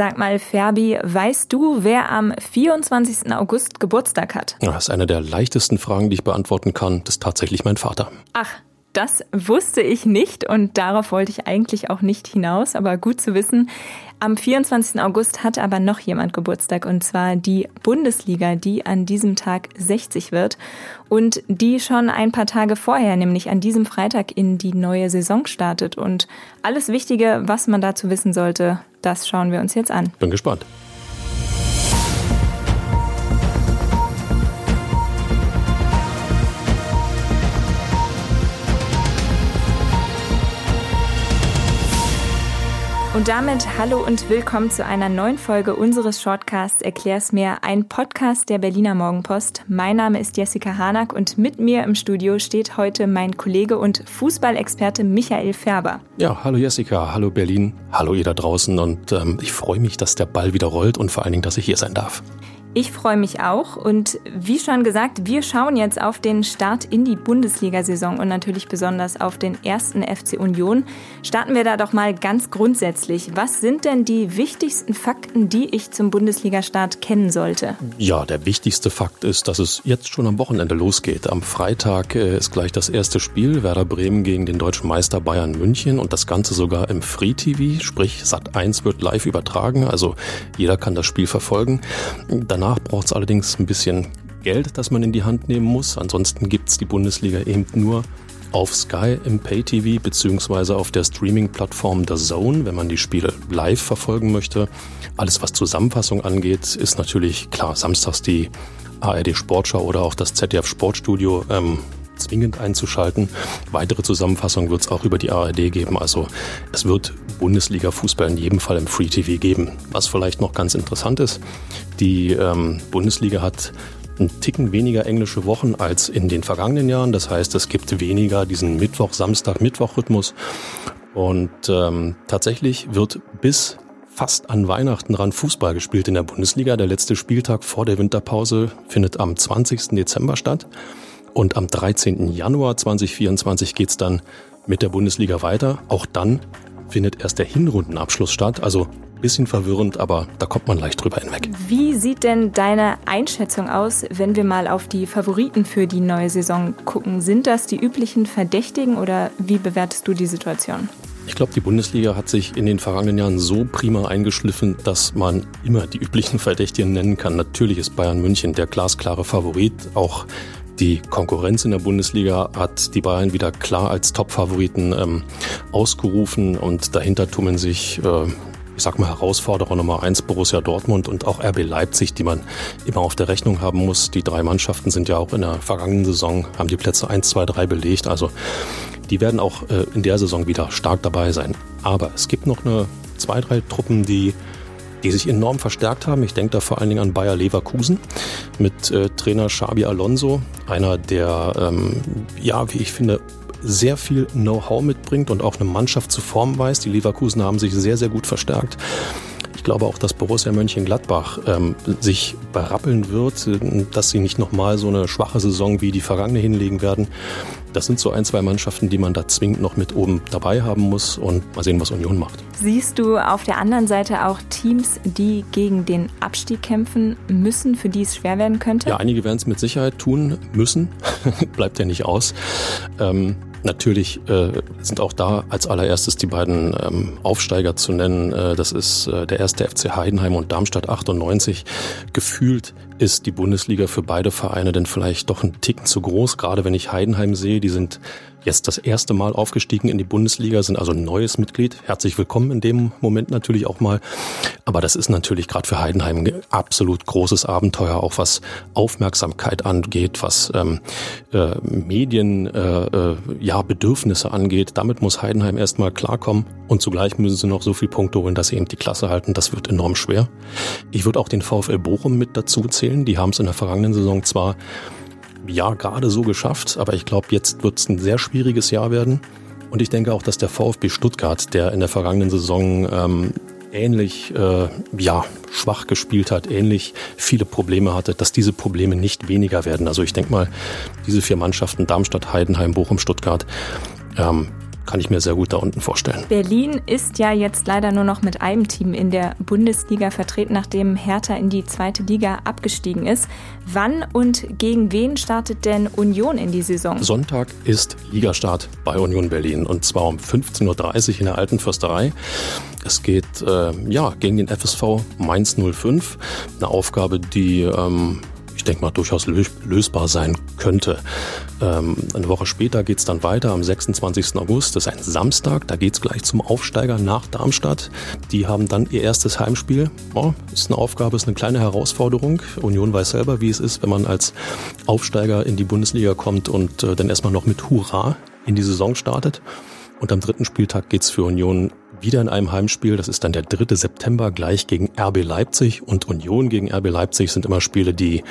Sag mal, Ferbi, weißt du, wer am 24. August Geburtstag hat? Das ist eine der leichtesten Fragen, die ich beantworten kann. Das ist tatsächlich mein Vater. Ach, das wusste ich nicht und darauf wollte ich eigentlich auch nicht hinaus, aber gut zu wissen. Am 24. August hat aber noch jemand Geburtstag und zwar die Bundesliga, die an diesem Tag 60 wird und die schon ein paar Tage vorher, nämlich an diesem Freitag in die neue Saison startet. Und alles Wichtige, was man dazu wissen sollte, das schauen wir uns jetzt an. Bin gespannt. Und damit hallo und willkommen zu einer neuen Folge unseres Shortcasts Erklär's mir, ein Podcast der Berliner Morgenpost. Mein Name ist Jessica Hanack und mit mir im Studio steht heute mein Kollege und Fußballexperte Michael Färber. Ja, hallo Jessica, hallo Berlin, hallo ihr da draußen und ähm, ich freue mich, dass der Ball wieder rollt und vor allen Dingen, dass ich hier sein darf. Ich freue mich auch und wie schon gesagt, wir schauen jetzt auf den Start in die Bundesliga-Saison und natürlich besonders auf den ersten FC Union. Starten wir da doch mal ganz grundsätzlich. Was sind denn die wichtigsten Fakten, die ich zum Bundesliga-Start kennen sollte? Ja, der wichtigste Fakt ist, dass es jetzt schon am Wochenende losgeht. Am Freitag äh, ist gleich das erste Spiel, Werder Bremen gegen den deutschen Meister Bayern München und das Ganze sogar im Free TV, sprich Sat 1 wird live übertragen, also jeder kann das Spiel verfolgen. Dann Danach braucht es allerdings ein bisschen Geld, das man in die Hand nehmen muss. Ansonsten gibt es die Bundesliga eben nur auf Sky im Pay-TV beziehungsweise auf der Streaming-Plattform The Zone, wenn man die Spiele live verfolgen möchte. Alles, was Zusammenfassung angeht, ist natürlich klar samstags die ARD Sportschau oder auch das ZDF Sportstudio ähm, zwingend einzuschalten. Weitere Zusammenfassung wird es auch über die ARD geben. Also es wird Bundesliga-Fußball in jedem Fall im Free TV geben. Was vielleicht noch ganz interessant ist, die ähm, Bundesliga hat einen Ticken weniger englische Wochen als in den vergangenen Jahren. Das heißt, es gibt weniger diesen Mittwoch, Samstag, Mittwoch-Rhythmus. Und ähm, tatsächlich wird bis fast an Weihnachten ran Fußball gespielt in der Bundesliga. Der letzte Spieltag vor der Winterpause findet am 20. Dezember statt. Und am 13. Januar 2024 geht's dann mit der Bundesliga weiter. Auch dann findet erst der Hinrundenabschluss statt. Also bisschen verwirrend, aber da kommt man leicht drüber hinweg. Wie sieht denn deine Einschätzung aus, wenn wir mal auf die Favoriten für die neue Saison gucken? Sind das die üblichen Verdächtigen oder wie bewertest du die Situation? Ich glaube, die Bundesliga hat sich in den vergangenen Jahren so prima eingeschliffen, dass man immer die üblichen Verdächtigen nennen kann. Natürlich ist Bayern München der glasklare Favorit, auch die Konkurrenz in der Bundesliga hat die Bayern wieder klar als Top-Favoriten ähm, ausgerufen und dahinter tummeln sich, äh, ich sag mal, Herausforderer Nummer eins Borussia Dortmund und auch RB Leipzig, die man immer auf der Rechnung haben muss. Die drei Mannschaften sind ja auch in der vergangenen Saison, haben die Plätze eins, zwei, drei belegt. Also die werden auch äh, in der Saison wieder stark dabei sein. Aber es gibt noch eine zwei, drei Truppen, die die sich enorm verstärkt haben. Ich denke da vor allen Dingen an Bayer Leverkusen mit äh, Trainer Xabi Alonso, einer der, ähm, ja, wie ich finde, sehr viel Know-how mitbringt und auch eine Mannschaft zu formen weiß. Die Leverkusen haben sich sehr, sehr gut verstärkt. Ich glaube auch, dass Borussia Mönchengladbach ähm, sich berappeln wird, dass sie nicht nochmal so eine schwache Saison wie die vergangene hinlegen werden. Das sind so ein, zwei Mannschaften, die man da zwingend noch mit oben dabei haben muss und mal sehen, was Union macht. Siehst du auf der anderen Seite auch Teams, die gegen den Abstieg kämpfen müssen, für die es schwer werden könnte? Ja, einige werden es mit Sicherheit tun müssen. Bleibt ja nicht aus. Ähm, Natürlich äh, sind auch da als allererstes die beiden ähm, Aufsteiger zu nennen. Äh, das ist äh, der erste FC Heidenheim und Darmstadt 98. Gefühlt ist die Bundesliga für beide Vereine denn vielleicht doch ein Ticken zu groß. Gerade wenn ich Heidenheim sehe, die sind jetzt das erste Mal aufgestiegen in die Bundesliga, sind also ein neues Mitglied. Herzlich willkommen in dem Moment natürlich auch mal. Aber das ist natürlich gerade für Heidenheim ein absolut großes Abenteuer, auch was Aufmerksamkeit angeht, was ähm, äh, Medien, äh, äh, ja, Bedürfnisse angeht. Damit muss Heidenheim erstmal klarkommen und zugleich müssen sie noch so viel Punkte holen, dass sie eben die Klasse halten. Das wird enorm schwer. Ich würde auch den VfL Bochum mit dazu zählen. Die haben es in der vergangenen Saison zwar ja gerade so geschafft, aber ich glaube, jetzt wird es ein sehr schwieriges Jahr werden. Und ich denke auch, dass der VfB Stuttgart, der in der vergangenen Saison ähm, ähnlich äh, ja, schwach gespielt hat, ähnlich viele Probleme hatte, dass diese Probleme nicht weniger werden. Also ich denke mal, diese vier Mannschaften, Darmstadt, Heidenheim, Bochum, Stuttgart, ähm, kann ich mir sehr gut da unten vorstellen. Berlin ist ja jetzt leider nur noch mit einem Team in der Bundesliga vertreten, nachdem Hertha in die zweite Liga abgestiegen ist. Wann und gegen wen startet denn Union in die Saison? Sonntag ist Ligastart bei Union Berlin und zwar um 15.30 Uhr in der Alten Försterei. Es geht äh, ja gegen den FSV Mainz 05, eine Aufgabe, die ähm, ich denke mal, durchaus lösbar sein könnte. Ähm, eine Woche später geht es dann weiter am 26. August. Das ist ein Samstag. Da geht es gleich zum Aufsteiger nach Darmstadt. Die haben dann ihr erstes Heimspiel. Oh, ist eine Aufgabe, ist eine kleine Herausforderung. Union weiß selber, wie es ist, wenn man als Aufsteiger in die Bundesliga kommt und äh, dann erstmal noch mit Hurra in die Saison startet. Und am dritten Spieltag geht es für Union wieder in einem Heimspiel. Das ist dann der 3. September gleich gegen RB Leipzig und Union gegen RB Leipzig sind immer Spiele, die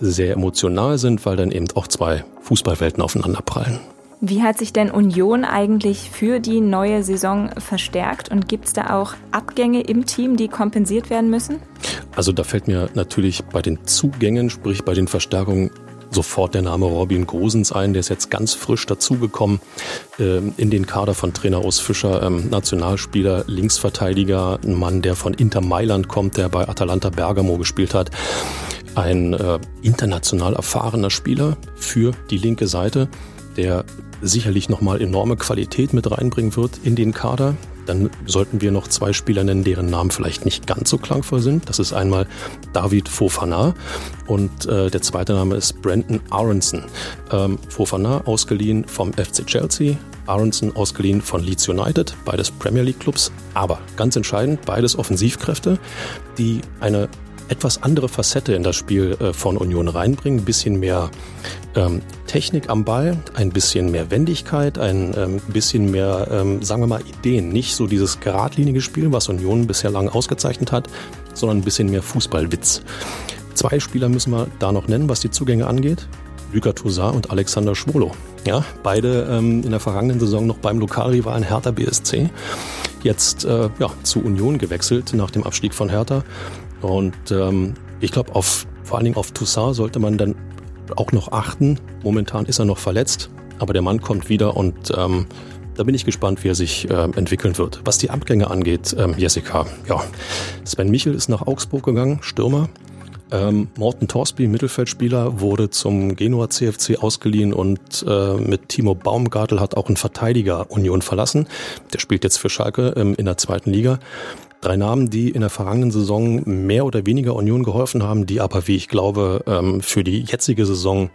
sehr emotional sind, weil dann eben auch zwei Fußballwelten aufeinanderprallen. Wie hat sich denn Union eigentlich für die neue Saison verstärkt und gibt es da auch Abgänge im Team, die kompensiert werden müssen? Also da fällt mir natürlich bei den Zugängen, sprich bei den Verstärkungen sofort der Name Robin Grosens ein. Der ist jetzt ganz frisch dazugekommen äh, in den Kader von Trainer Urs Fischer, ähm, Nationalspieler, Linksverteidiger, ein Mann, der von Inter Mailand kommt, der bei Atalanta Bergamo gespielt hat. Ein äh, international erfahrener Spieler für die linke Seite, der sicherlich nochmal enorme Qualität mit reinbringen wird in den Kader. Dann sollten wir noch zwei Spieler nennen, deren Namen vielleicht nicht ganz so klangvoll sind. Das ist einmal David Fofana und äh, der zweite Name ist Brandon Aronson. Ähm, Fofana ausgeliehen vom FC Chelsea, Aronson ausgeliehen von Leeds United, beides Premier League Clubs. Aber ganz entscheidend, beides Offensivkräfte, die eine etwas andere Facette in das Spiel äh, von Union reinbringen. Ein bisschen mehr ähm, Technik am Ball, ein bisschen mehr Wendigkeit, ein ähm, bisschen mehr, ähm, sagen wir mal, Ideen. Nicht so dieses geradlinige Spiel, was Union bisher lang ausgezeichnet hat, sondern ein bisschen mehr Fußballwitz. Zwei Spieler müssen wir da noch nennen, was die Zugänge angeht. Luka Toussaint und Alexander Schwolo. Ja, beide ähm, in der vergangenen Saison noch beim Lokalrivalen Hertha BSC. Jetzt äh, ja, zu Union gewechselt nach dem Abstieg von Hertha. Und ähm, ich glaube, auf vor allen Dingen auf Toussaint sollte man dann auch noch achten. Momentan ist er noch verletzt, aber der Mann kommt wieder und ähm, da bin ich gespannt, wie er sich äh, entwickeln wird. Was die Abgänge angeht, ähm, Jessica, ja, Sven Michel ist nach Augsburg gegangen, Stürmer. Ähm, Morten Torsby, Mittelfeldspieler, wurde zum Genua CFC ausgeliehen und äh, mit Timo Baumgartel hat auch ein Verteidiger Union verlassen. Der spielt jetzt für Schalke ähm, in der zweiten Liga. Drei Namen, die in der vergangenen Saison mehr oder weniger Union geholfen haben, die aber, wie ich glaube, ähm, für die jetzige Saison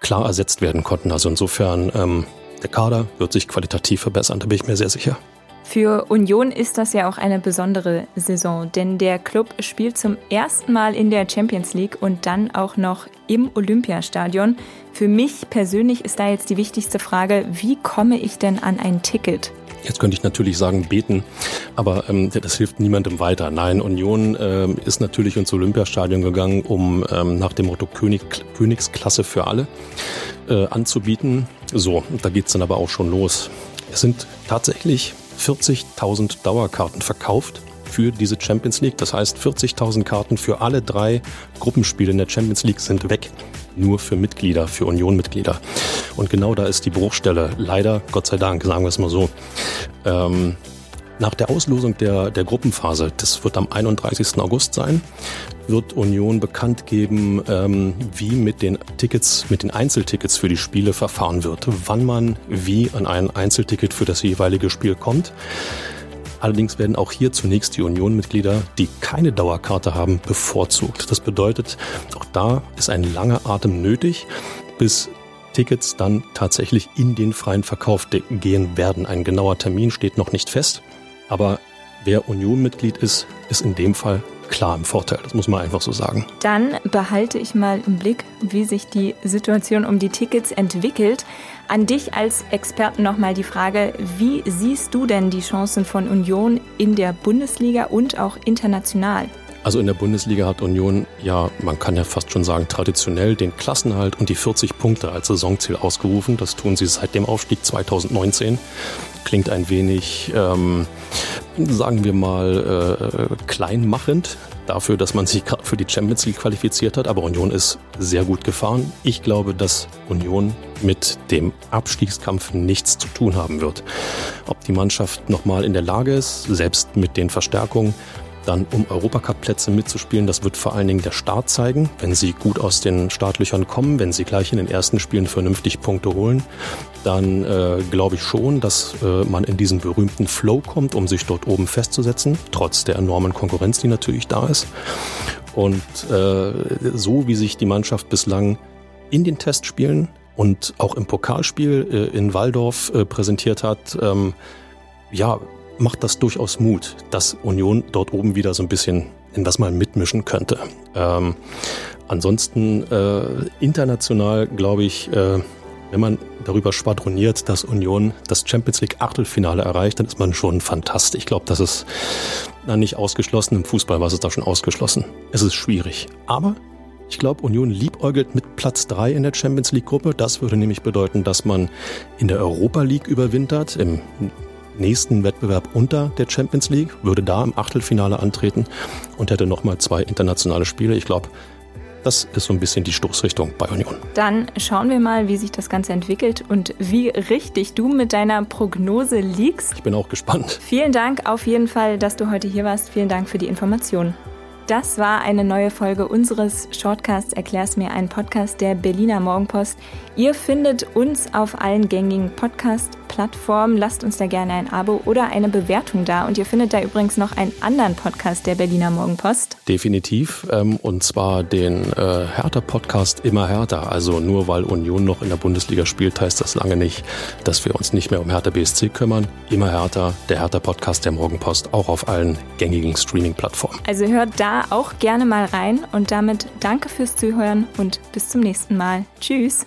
klar ersetzt werden konnten. Also insofern, ähm, der Kader wird sich qualitativ verbessern, da bin ich mir sehr sicher. Für Union ist das ja auch eine besondere Saison, denn der Club spielt zum ersten Mal in der Champions League und dann auch noch im Olympiastadion. Für mich persönlich ist da jetzt die wichtigste Frage, wie komme ich denn an ein Ticket? Jetzt könnte ich natürlich sagen, beten, aber ähm, das hilft niemandem weiter. Nein, Union ähm, ist natürlich ins Olympiastadion gegangen, um ähm, nach dem Motto König, Königsklasse für alle äh, anzubieten. So, da geht's dann aber auch schon los. Es sind tatsächlich 40.000 Dauerkarten verkauft für diese Champions League. Das heißt, 40.000 Karten für alle drei Gruppenspiele in der Champions League sind weg. Nur für Mitglieder, für Union-Mitglieder. Und genau da ist die Bruchstelle. Leider, Gott sei Dank, sagen wir es mal so. Ähm, nach der Auslosung der, der Gruppenphase, das wird am 31. August sein, wird Union bekannt geben, ähm, wie mit den Tickets, mit den Einzeltickets für die Spiele verfahren wird, wann man wie an ein Einzelticket für das jeweilige Spiel kommt. Allerdings werden auch hier zunächst die Union-Mitglieder, die keine Dauerkarte haben, bevorzugt. Das bedeutet, auch da ist ein langer Atem nötig, bis Tickets dann tatsächlich in den freien Verkauf gehen werden. Ein genauer Termin steht noch nicht fest, aber wer Union-Mitglied ist, ist in dem Fall klar im Vorteil. Das muss man einfach so sagen. Dann behalte ich mal im Blick, wie sich die Situation um die Tickets entwickelt. An dich als Experten nochmal die Frage, wie siehst du denn die Chancen von Union in der Bundesliga und auch international? Also in der Bundesliga hat Union ja, man kann ja fast schon sagen, traditionell den Klassenhalt und die 40 Punkte als Saisonziel ausgerufen. Das tun sie seit dem Aufstieg 2019. Klingt ein wenig, ähm, sagen wir mal, äh, kleinmachend dafür, dass man sich für die Champions League qualifiziert hat, aber Union ist sehr gut gefahren. Ich glaube, dass Union mit dem Abstiegskampf nichts zu tun haben wird. Ob die Mannschaft nochmal in der Lage ist, selbst mit den Verstärkungen, dann um Europacup-Plätze mitzuspielen, das wird vor allen Dingen der Start zeigen. Wenn sie gut aus den Startlöchern kommen, wenn sie gleich in den ersten Spielen vernünftig Punkte holen, dann äh, glaube ich schon, dass äh, man in diesen berühmten Flow kommt, um sich dort oben festzusetzen, trotz der enormen Konkurrenz, die natürlich da ist. Und äh, so wie sich die Mannschaft bislang in den Testspielen und auch im Pokalspiel äh, in Waldorf äh, präsentiert hat, ähm, ja, macht das durchaus Mut, dass Union dort oben wieder so ein bisschen in das mal mitmischen könnte. Ähm, ansonsten äh, international glaube ich, äh, wenn man darüber schwadroniert, dass Union das Champions League Achtelfinale erreicht, dann ist man schon fantastisch. Ich glaube, das ist na, nicht ausgeschlossen. Im Fußball war es da schon ausgeschlossen. Es ist schwierig. Aber ich glaube, Union liebäugelt mit Platz drei in der Champions League Gruppe. Das würde nämlich bedeuten, dass man in der Europa League überwintert, im nächsten Wettbewerb unter der Champions League, würde da im Achtelfinale antreten und hätte nochmal zwei internationale Spiele. Ich glaube, das ist so ein bisschen die Stoßrichtung bei Union. Dann schauen wir mal, wie sich das Ganze entwickelt und wie richtig du mit deiner Prognose liegst. Ich bin auch gespannt. Vielen Dank auf jeden Fall, dass du heute hier warst. Vielen Dank für die Informationen. Das war eine neue Folge unseres Shortcasts Erklär's mir, ein Podcast der Berliner Morgenpost. Ihr findet uns auf allen gängigen Podcast-Plattformen. Lasst uns da gerne ein Abo oder eine Bewertung da. Und ihr findet da übrigens noch einen anderen Podcast der Berliner Morgenpost. Definitiv. Ähm, und zwar den äh, Hertha-Podcast Immer Härter. Also nur weil Union noch in der Bundesliga spielt, heißt das lange nicht, dass wir uns nicht mehr um Hertha BSC kümmern. Immer Härter, der Hertha-Podcast der Morgenpost, auch auf allen gängigen Streaming-Plattformen. Also hört auch gerne mal rein und damit danke fürs Zuhören und bis zum nächsten Mal. Tschüss.